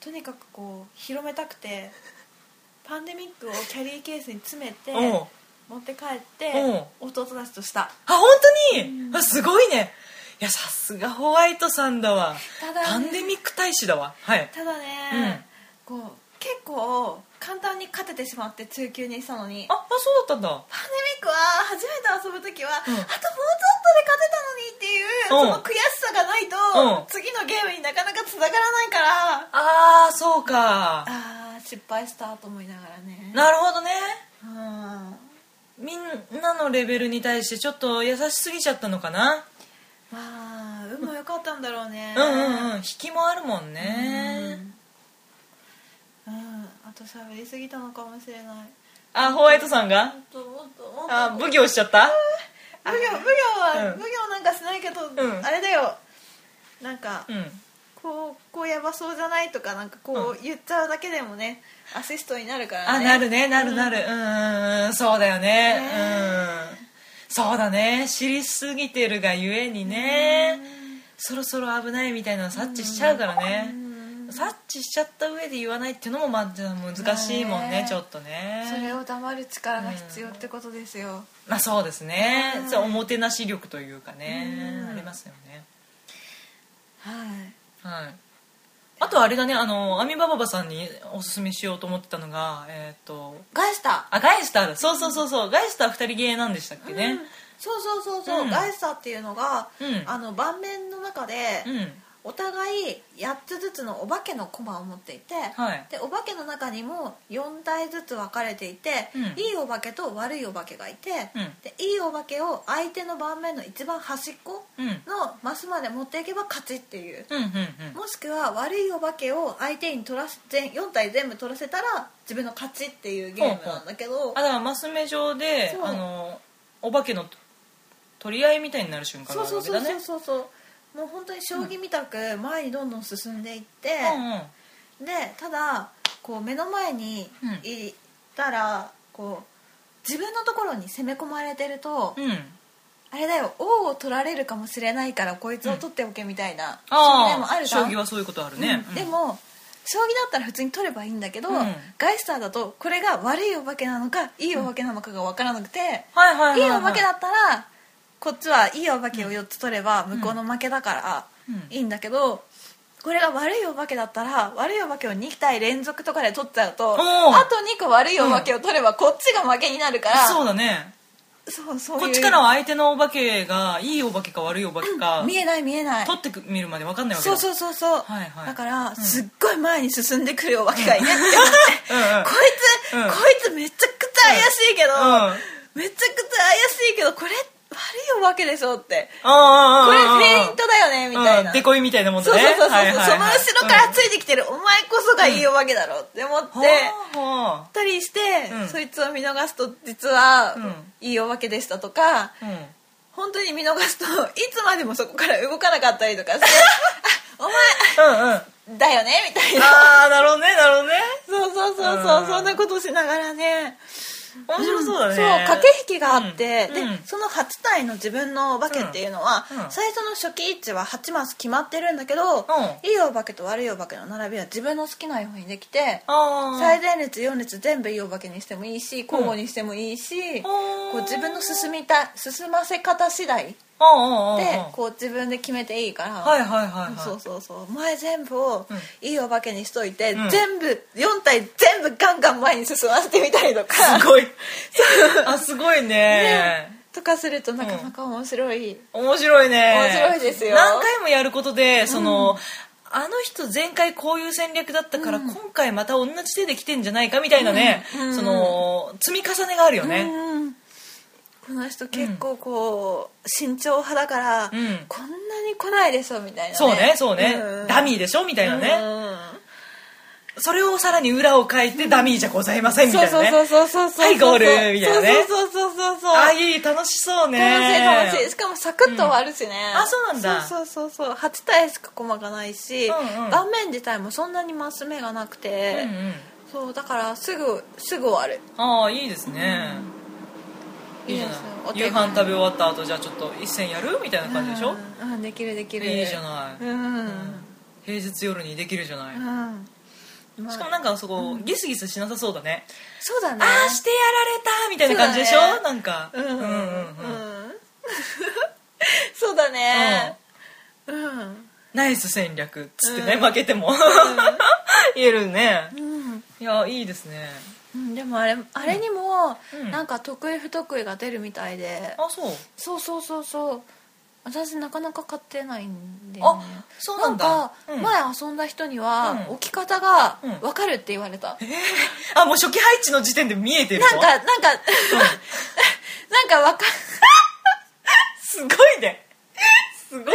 とにかくこう広めたくて パンデミックをキャリーケースに詰めてうん。持って帰ってう弟たちとした。あ本当に、あすごいね。いやさすがホワイトさんだわ。ただね。パンデミック大使だわ。はい。ただね、こう結構簡単に勝ててしまって中級にしたのに。ああそうだったんだ。パンデミックは初めて遊ぶ時は、うん。あともうちょっとで勝てたのにっていう、うん。その悔しさがないと、うん。次のゲームになかなかつながらないから。ああそうか。あー失敗したと思いながらね。なるほどね。うん。みんなのレベルに対してちょっと優しすぎちゃったのかな。まあ運も良かったんだろうね。うんうんうん。引きもあるもんね。うん、うん。あと喋りすぎたのかもしれない。あホワイトさんが？もっともっともっと。あ奉行しちゃった？奉行奉行は、うん。奉行なんかしないけど、ん。あれだよ。なんか、うん。こうこうやばそうじゃないとかなんかこう言っちゃうだけでもねアシストになるからね。あなるね。なるなる。うん。うんうんそうだよね。ね。うん。そうだね。知りすぎてるがゆえにね。そろそろ危ないみたいなの察知しちゃうからね察知しちゃった上で言わないっていうのもまあ難しいもんねまあねちょっとね。それを黙る力が必要ってことですよ、まあそうですね。うん。おもてなし力というかねうん。ありますよね。はい。はい。あとあれだねあのアミバババさんにおすすめしようと思ってたのがえっ、とガイスタあガイスターだ。そうそうそうそう。ガイスター二人芸なんでしたっけー、ね。うん。そうそうそうそう、うん。ガイスターっていうのが、うん。あの盤面の中で、うんお互い8つずつのお化けの駒を持っていて、はい。でお化けの中にも4体ずつ分かれていて、うん。いいお化けと悪いお化けがいて、うん。でいいお化けを相手の盤面の一番端っこうん。のマスまで持っていけば勝ちっていう、もしくは悪いお化けを相手に取らせ全4体全部取らせたら自分の勝ちっていうゲームなんだけど。あだからマス目上でそう。あのお化けの取り合いみたいになる瞬間がそうそうそうあるわけだね。そうそうそうもう本当に将棋みたく前にどんどん進んでいって、うんうん。でただこう目の前にうん。いたらこう自分のところに攻め込まれてると、うん。あれだよ王を取られるかもしれないからこいつを取っておけみたいな、将棋でもある将棋はそういうことあるね、うん。でも将棋だったら普通に取ればいいんだけど、うん。ガイスターだとこれが悪いお化けなのかいいお化けなのかが分からなくて、はいはいはい、はいいお化けだったらこっちはいいお化けを4つ取れば向こうの負けだからうん。いいんだけどこれが悪いお化けだったら悪いお化けを2体連続とかで取っちゃうとあと2個悪いお化けを取ればこっちが負けになるから、そうだね。そうそうこっちからは相手のお化けがいいお化けか悪いお化けか、見えない見えない。取ってくみるまで分かんないわけだ。そうそうそうそう、はいはい。だから、んすっごい前に進んでくるお化けがいねって思って。うんうんこいつ、うん。こいつめちゃくちゃ怪しいけど、うん。めちゃくちゃ怪しいけどこれ悪いお化けでしょって。あああこれフェイントだよねみたいな、うんデコイみたいなもんだね。そうそうそうそう、はいはいはいその後ろからついてきてる、お前こそがいいお化けだろって思って、たりして、うん。そいつを見逃すと実は、うん。いいお化けでしたとか本当に見逃すといつまでもそこから動かなかったりとかして あうんうん。お前だよねみたいな。ああなるほどねなるほどね。そうそうそうそう、うん。そんなことしながらね面白そうだね、そう駆け引きがあって、で、うん。うん。その8体の自分のお化けっていうのは、うん。うん。最初の初期位置は8マス決まってるんだけど、うん。いいお化けと悪いお化けの並びは自分の好きなようにできて、最前列4列全部いいお化けにしてもいいし交互にしてもいいし、こう自分の進みた進ませ方次第でこう自分で決めていいから、はいはいはいはい。そうそうそう。前全部をうん。いいお化けにしといて、うん。全部4体全部ガンガン前に進ませてみたりとか。すごい。あすごいね。ね。とかするとなかなか面白い、面白いね。面白いですよ。何回もやることでその、あの人前回こういう戦略だったから、うん。今回また同じ手で来てんじゃないかみたいなね、うん。その積み重ねがあるよね、うんこの人結構こう慎重派だから、うん。こんなに来ないでしょみたいな、ね、そうねそうね、うん。ダミーでしょみたいなね、うん。それをさらに裏を書いてダミーじゃございませんみたいなね。そうそうそうそうそうはいゴールみたいなね。そうそうそうそうそう。ああいい楽しそうね。楽しい楽しい。しかもサクッと終わるしね、あそうなんだ。そうそうそうそう。8体しかコマがないし、うんうん。盤面自体もそんなにマス目がなくて、うんうん。そうだからすぐすぐ終わる。ああいいですね、いいじゃない。夕軽飯食べ終わった後じゃあちょっと一戦やる？みたいな感じでしょ、うん、うん。できるできる。いいじゃない、うん、うん。平日夜にできるじゃない、まあ。しかもなんかそこ、ギスギスしなさそうだね。そうだね。ああしてやられたみたいな感じでしょ、ね。なんか。うん。うんうん、うん そうだね。うん。ナイス戦略っつってね、負けても。言えるね。うん、いやいいですねうん、でもあれあれにも、うん。なんか得意不得意が出るみたいで、あそう。そうそうそうそう。私なかなか買ってないんで、ね、あそうなんだ。か、うん。前遊んだ人には、うん。置き方がうん。分かるって言われた、あもう初期配置の時点で見えてるなんかなんか、なんか 分か すごいねすごいね。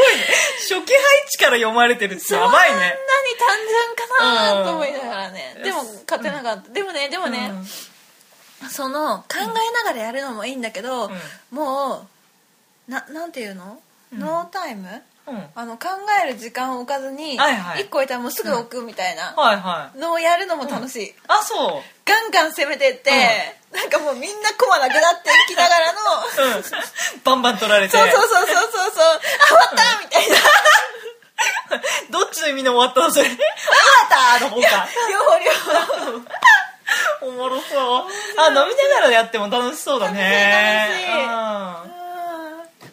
初期配置から読まれてるってやばいね。そんなに単純かなと思いながらね、うん。でも買ってなかった、でもねでもね、その考えながらやるのもいいんだけど、もうななんていうの、うん。ノータイム？うん、うん、あの考える時間を置かずに、はいはい。1個置いたらもうすぐ置くみたいなはいはい。のをやるのも楽しい、あそう。ガンガン攻めてって、なんかもうみんなコマなくなっていきながらのうん。バンバン取られて。そうそうそうそうそうそう。あ終わったみたいな。どっちの意味で終わったのそれ？終わったの方か。両方両方。おもろそう。あ飲みながらやっても楽しそうだね。楽しい楽しい。うん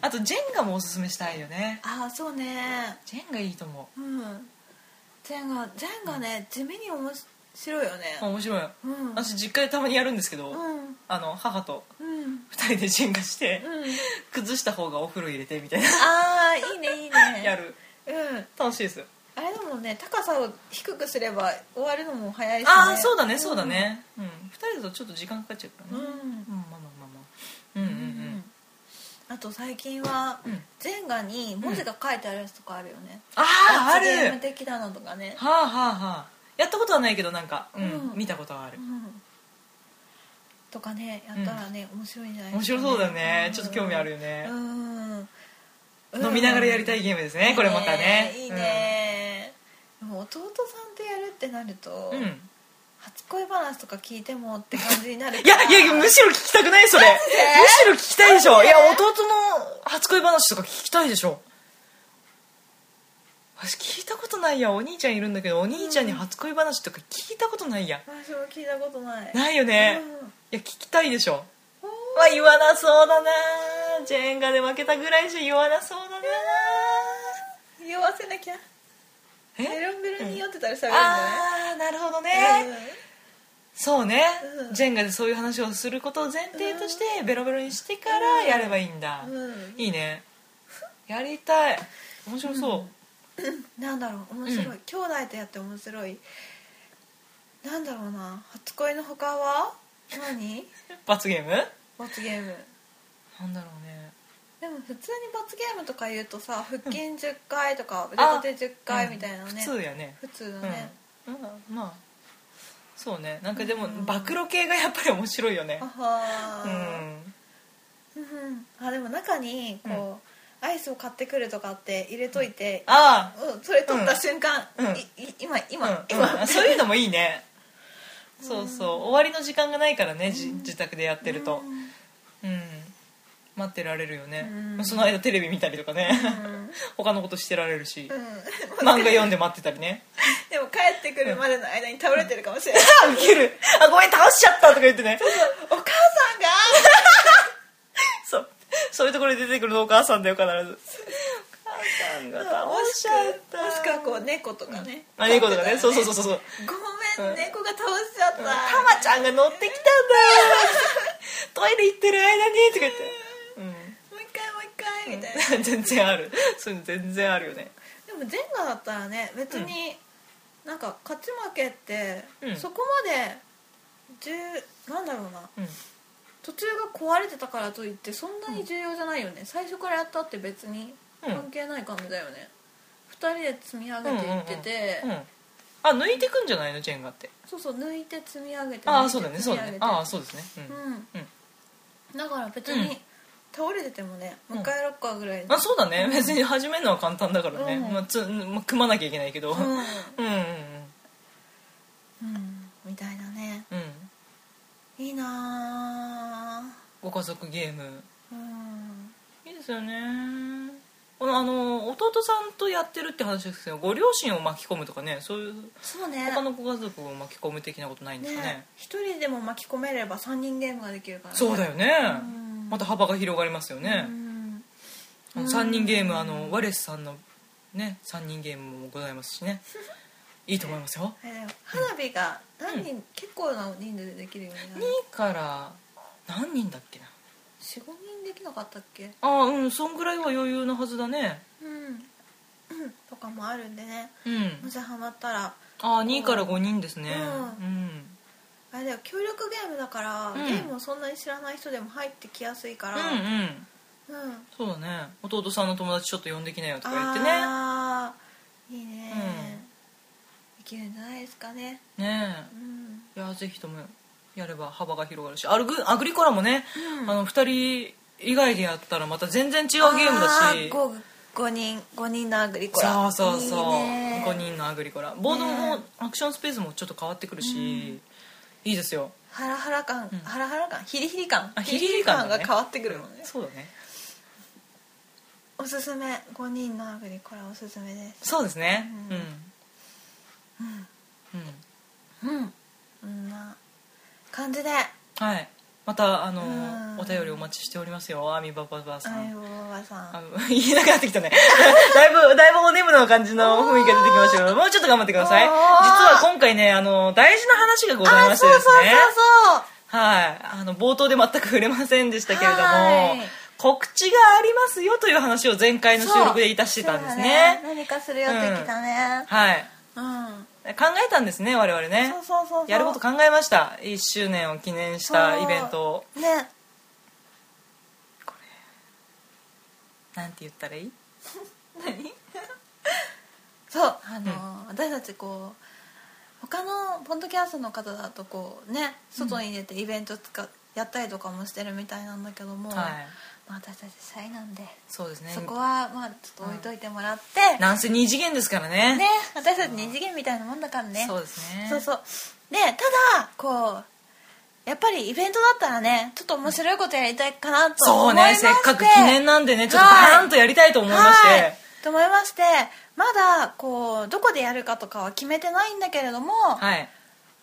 あとジェンガもおすすめしたいよね。ああそうね。ジェンガいいと思う。ん。ジェンガジェンガね地味に面白いよね。う面白い。うん。私実家でたまにやるんですけど、うん。あの母とうん。2人でジェンガして、うん。崩した方がお風呂入れてみたいな。ああいいねいいね。やる。うん。楽しいです。あれでもね高さを低くすれば終わるのも早いし、ね、ああそうだねそうだね。うん、2人だとちょっと時間かかっちゃうからね。うん、うん、まあまあまあまあ。うんうんうんあと最近は、うん。ジェンガに文字が書いてあるやつとかあるよね、ああある。罰ゲーム的なのとかね、はあはあはあ。やったことはないけどなんか、うんうん。見たことはある。うん。とかねやったらね、面白いんじゃない？面白そうだよね、うん。ちょっと興味あるよね。う、ん。飲みながらやりたいゲームですね、これまたね。いいね、でも弟さんとやるってなると、うん、うん初恋話とか聞いてもって感じになるいやいやむしろ聞きたくないそれ。むしろ聞きたいでしょ。いや弟の初恋話とか聞きたいでしょ。私聞いたことないや。お兄ちゃんいるんだけどお兄ちゃんに初恋話とか聞いたことないや。私も聞いたことない。ないよね、うん。いや聞きたいでしょ。まあ言わなそうだな。ジェンガで負けたぐらいじゃ言わなそうだな。酔わせなきゃ。えベロンベロンに酔ってたら喋るんじゃない？ああなるほどね、そうね、うんジェンガでそういう話をすることを前提としてベロベロにしてからやればいいんだ、うんうん。いいね。やりたい。面白そう、なんだろう。面白い、うん。兄弟とやって面白い。なんだろうな。初恋の他は？何？罰ゲーム？罰ゲーム。なんだろうねでも普通に罰ゲームとか言うとさ腹筋10回とか腕立て10回みたいなね、普通やね。普通だね、うん、うんまあ。そうね。なんかでも暴露系がやっぱり面白いよね。あはー。うん。うんあでも中にこう、アイスを買ってくるとかって入れといて、あうん、それ取った瞬間、うん。いい今今、今、うん、そういうのもいいね。そうそう。終わりの時間がないからね、じ自宅でやってると。うん待ってられるよね、うん。その間テレビ見たりとかね、うん。他のことしてられるし、うん。漫画読んで待ってたりね。でも帰ってくるまでの間に倒れてるかもしれない、あウケる。あごめん倒しちゃったとか言ってね。お母さんが。そう。そういうところに出てくるのお母さんだよ必ず。お母さんが倒しちゃった。もしくはこう猫とかね、あ猫とかね。そうそうそうそうそう。ごめん、猫が倒しちゃった、たまちゃんが乗ってきたんだ。トイレ行ってる間にとか言って、回みたいな、全然ある。そういうの全然あるよね。でもジェンガだったらね別に、なんか勝ち負けって、うん。そこまで重なんだろうな。うん。途中が壊れてたからといってそんなに重要じゃないよね、最初からやったって別にうん。関係ない感じだよね、二人で積み上げていってて、うん。うん。あ抜いてくんじゃないの？ジェンガって。そうそう抜いて積み上げてああそうだねそうだね。ああそうですね。うん、うん。うん。だから別うん。に倒れててもねもう一回やろっかぐらい。あそうだね。別に始めるのは簡単だからね、うん。まあ、つまあ組まなきゃいけないけど、うん、うんうんうん。うん。みたいなね。うん。いいなご家族ゲーム。ぁうん。いいですよね。このあの弟さんとやってるって話ですけどご両親を巻き込むとかねそういうそうね。他のご家族を巻き込む的なことないんですかね。ね。一人でも巻き込めれば3人ゲームができるからね。そうだよね。うんまた幅が広がりますよね。う、ん。あの3人ゲームあのワレスさんのね3人ゲームもございますしね。いいと思いますよ。あれだよ花火が何人、結構な人数でできるようになる？2から何人だっけな？45人できなかったっけ？ああうんそんぐらいは余裕のはずだね。うん。うん。とかもあるんでね。うん。もしハマったら。ああ2から5人ですね。うん。うんあれだよ協力ゲームだから、うん。ゲームをそんなに知らない人でも入ってきやすいから。うんうん。うん。そうだね。弟さんの友達ちょっと呼んできなよとか言ってね。あー。いいね、できるんじゃないですかね。ねうん。えいやぜひともやれば幅が広がるし。アルグアグリコラもね、うん。あの2人以外でやったらまた全然違うゲームだし。5, 5人5人のアグリコラ。そうそうそう。いいね。5人のアグリコラ。ボードもねアクションスペースもちょっと変わってくるし、いいですよ。ハラハラ感、ハラハラ感ヒリヒリ感。あヒリヒリ感だね。が変わってくるもんね。そうだね。おすすめ。5人のアグリコラおすすめです。そうですね。ううん。ん。うん、うん。こん。な感じで。はいまたあのうん。お便りお待ちしておりますよ。アミバババさん、あいおばばさん。あの 言えなくなってきたね。だいぶだいぶお眠の感じの雰囲気が出てきましたけどもうちょっと頑張ってください。実は今回ねあの大事な話がございましてですね。はい。あの冒頭で全く触れませんでしたけれどもはい。告知がありますよという話を前回の収録でいたしてたんですね。だ何かするよってきたね。はい。うん、考えたんですね我々ね。そうそうそうやること考えました。1周年を記念したイベントを。そうねなんて言ったらいい？何？そう。あの、私たちこう他のポッドキャストの方だとこうね外に出てイベントつか、やったりとかもしてるみたいなんだけども、はいまあ、私たちシャイなんで、そうですね。そこはまあちょっと置いといてもらって、なんせ2次元ですからね。ね私たち二次元みたいなもんだからね。そうですね。そうそう。でただこうやっぱりイベントだったらねちょっと面白いことやりたいかなとそう思いまして。ねせっかく記念なんでねちょっとバーンとやりたいと思いまして、はい。と思いまして。まだこうどこでやるかとかは決めてないんだけれども、はい。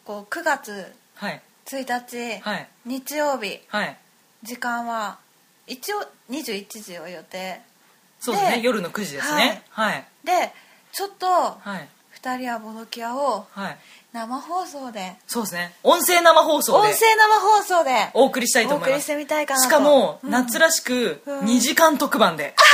こう9月はい。1日、はい。日曜日はい。時間は一応21時を予定。そうですね。で夜の9時ですね。はい。でちょっとはい。2人はボドキアをはい。生放送で。そうですね。音声生放送で音声生放送でお送りしたいとお送りして思いますみたいかなと。しかもうん。夏らしくうん。2時間特番で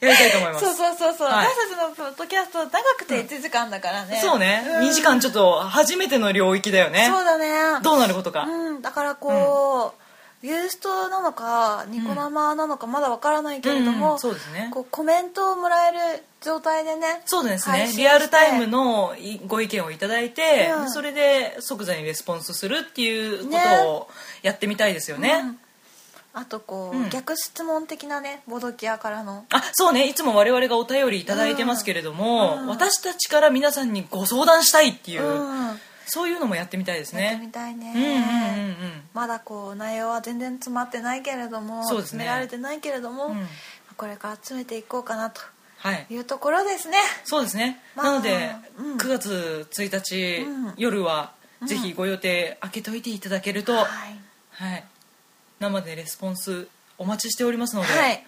やりたいと思います。そうそうそうそう、はい。私たちのポッドキャスト長くて1時間だからね、そうね。ん。2時間ちょっと初めての領域だよね。そうだね。どうなることか。うん、だからこう、ユーストなのかニコ生なのかまだわからないけれども、うんうんそうですね。こうコメントをもらえる状態でねそうですね。リアルタイムのいご意見をいただいて、うん。それで即座にレスポンスするっていうこねとをやってみたいですよね。うん。あとこう、うん。逆質問的なねボドキアからの。あそうね。いつも我々がお便りいただいてますけれども、うん。私たちから皆さんにご相談したいっていう、うんそういうのもやってみたいですやってみねたいね、うんうんうんうん。まだこう内容は全然詰まってないけれども、ね。詰められてないけれども、うん。これから詰めていこうかなと。はい。いうところですね。そうですね、まあなので、うん。9月1日、うん。夜はぜひご予定開けといていただけると、はい、はい、生でレスポンスお待ちしておりますので、はい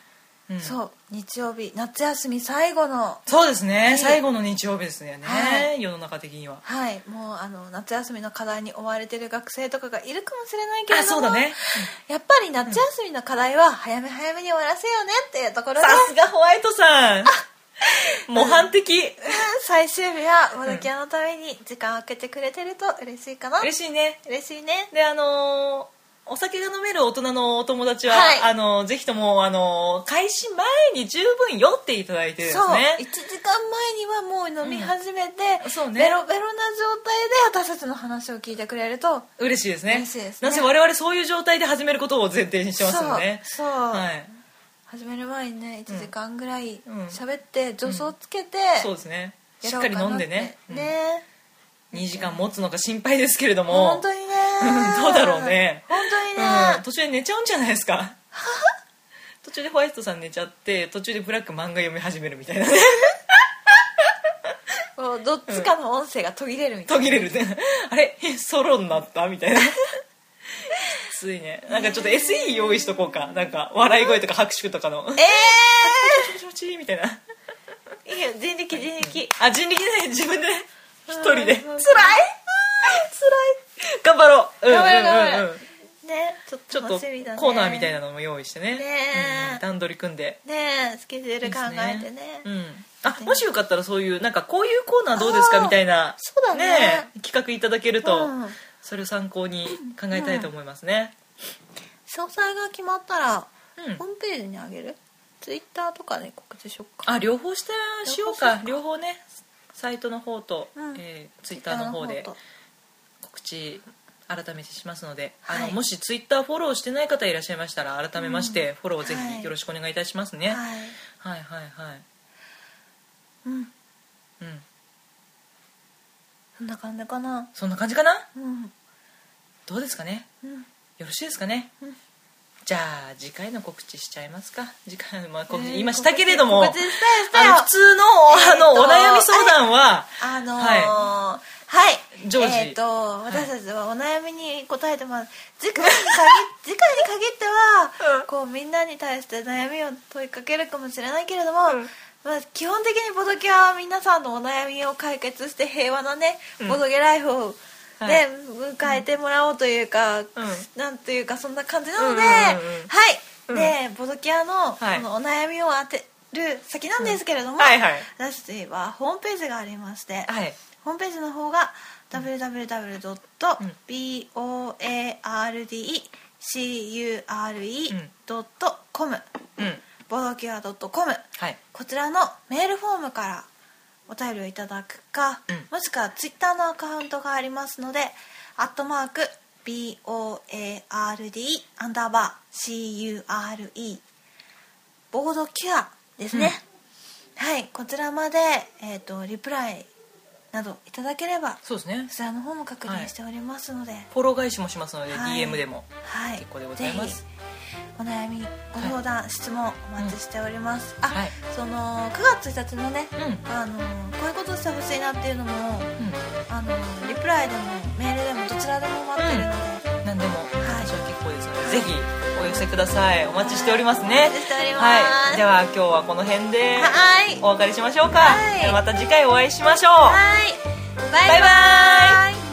うん。そう日曜日夏休み最後のそうですね、い最後の日曜日ですね、はい。世の中的には。はい。もうあの夏休みの課題に追われてる学生とかがいるかもしれないけれあどもそうだね。やっぱり夏休みの課題は早め早めに終わらせようねっていうところでさすがホワイトさん。模範的、うん。最終日はボドキアのために時間を空けてくれてると嬉しいかな。嬉しいね。嬉しいね。であのーお酒が飲める大人のお友達は、はい。あのぜひともあの開始前に十分酔っていただいてですそう、ね1時間前にはもう飲み始めて、うん。そうね。ベロベロな状態で私たちの話を聞いてくれると嬉しいですね。嬉しいですね。なぜ我々そういう状態で始めることを前提にしてますよね。そう。そう、はい。始める前にね1時間ぐらいうん。喋って助走つけて、そうですね。しっかりやろうかな飲んでねって。ね、うん。2時間持つのが心配ですけれども。本当にね どうだろうね。本当にね、うん、途中で寝ちゃうんじゃないですか。途中でホワイトさん寝ちゃって途中でブラック漫画読み始めるみたいなね。どっちかの音声が途切れるみたい途切れるね。あれ？えソロになった？みたいな。きついね。なんかちょっと SE 用意しとこうか。なんか笑い声とか拍手とかの。な、気持ち気持ちいいみたいなえー、いいよ人力人力あ人力でね自分でね一人でうん辛い辛い頑張ろう。うん頑張ろう頑張ろううん。うんう。んねちょっとコーナーみたいなのも用意してね。ねうん段取り組んで。ねスケジュール考えてね。うん。あも。しよかったらそういうなんかこういうコーナーどうですかみたいな。そうだね。企画いただけると、うん。それを参考に考えたいと思いますね。詳細が決まったら、うん。ホームページにあげる？ツイッターとかで告知しよっか。あ両方してしようか。両方ねサイトの方と、うん。えツイッターの方で知改めてしますので、あはい。のもしツイッターフォローしてない方いらっしゃいましたら改めまして、フォローぜはい。ひよろしくお願いいたしますね、はい、はいはいはい。はいうん。うん。そんな感じかな。そんな感じかな？うん。どうですかね？うん。よろしいですかね、うん。じゃあ次回の告知しちゃいますか。次回の、まあ、告知、えー今したけれどもあの普通の,、あのえーとお悩み相談はあのー、ははい、常時えっ、とはい。私たちはお悩みに答えてます。次回に限次回に限っては、うん。こうみんなに対して悩みを問いかけるかもしれないけれども、うん。まあ、基本的にボドキは皆さんのお悩みを解決して平和なね、うん。ボドゲライフをはい。ね、迎えてもらおうというか、ん。なんというかそんな感じなので、うんうんうんうん。はい、うん。でボドキアの,、はい。このお悩みを当てる先なんですけれども、はい。はい。私たちはホームページがありまして、はい。ホームページの方が www.boardcure.com うん。ボドキュア .com はい。こちらのメールフォームからお便りをいただくか、うん。もしくはツイッターのアカウントがありますので「アットマーク BOARD アンダーバー CURE」ボードキュアですね、はいこちらまで、えー、とリプライなどいただければそうですね。こちらの方も確認しておりますので、フォロー返しもしますので、はい。DM でも。はい、結構でございます。お悩みご相談、質問お待ちしております、あ、はい。その9月1日のね、うん。あのこういうことしてほしいなっていうのもうあのリプライでもメールでもどちらでも待ってるので、ん。何でもい私は結構ですので、ぜひお寄せください。お待ちしておりますね。お待ちしております。はい。では今日はこの辺ではい。お別れしましょうか、はい。また次回お会いしましょう。はい。バイバイ。バイバイ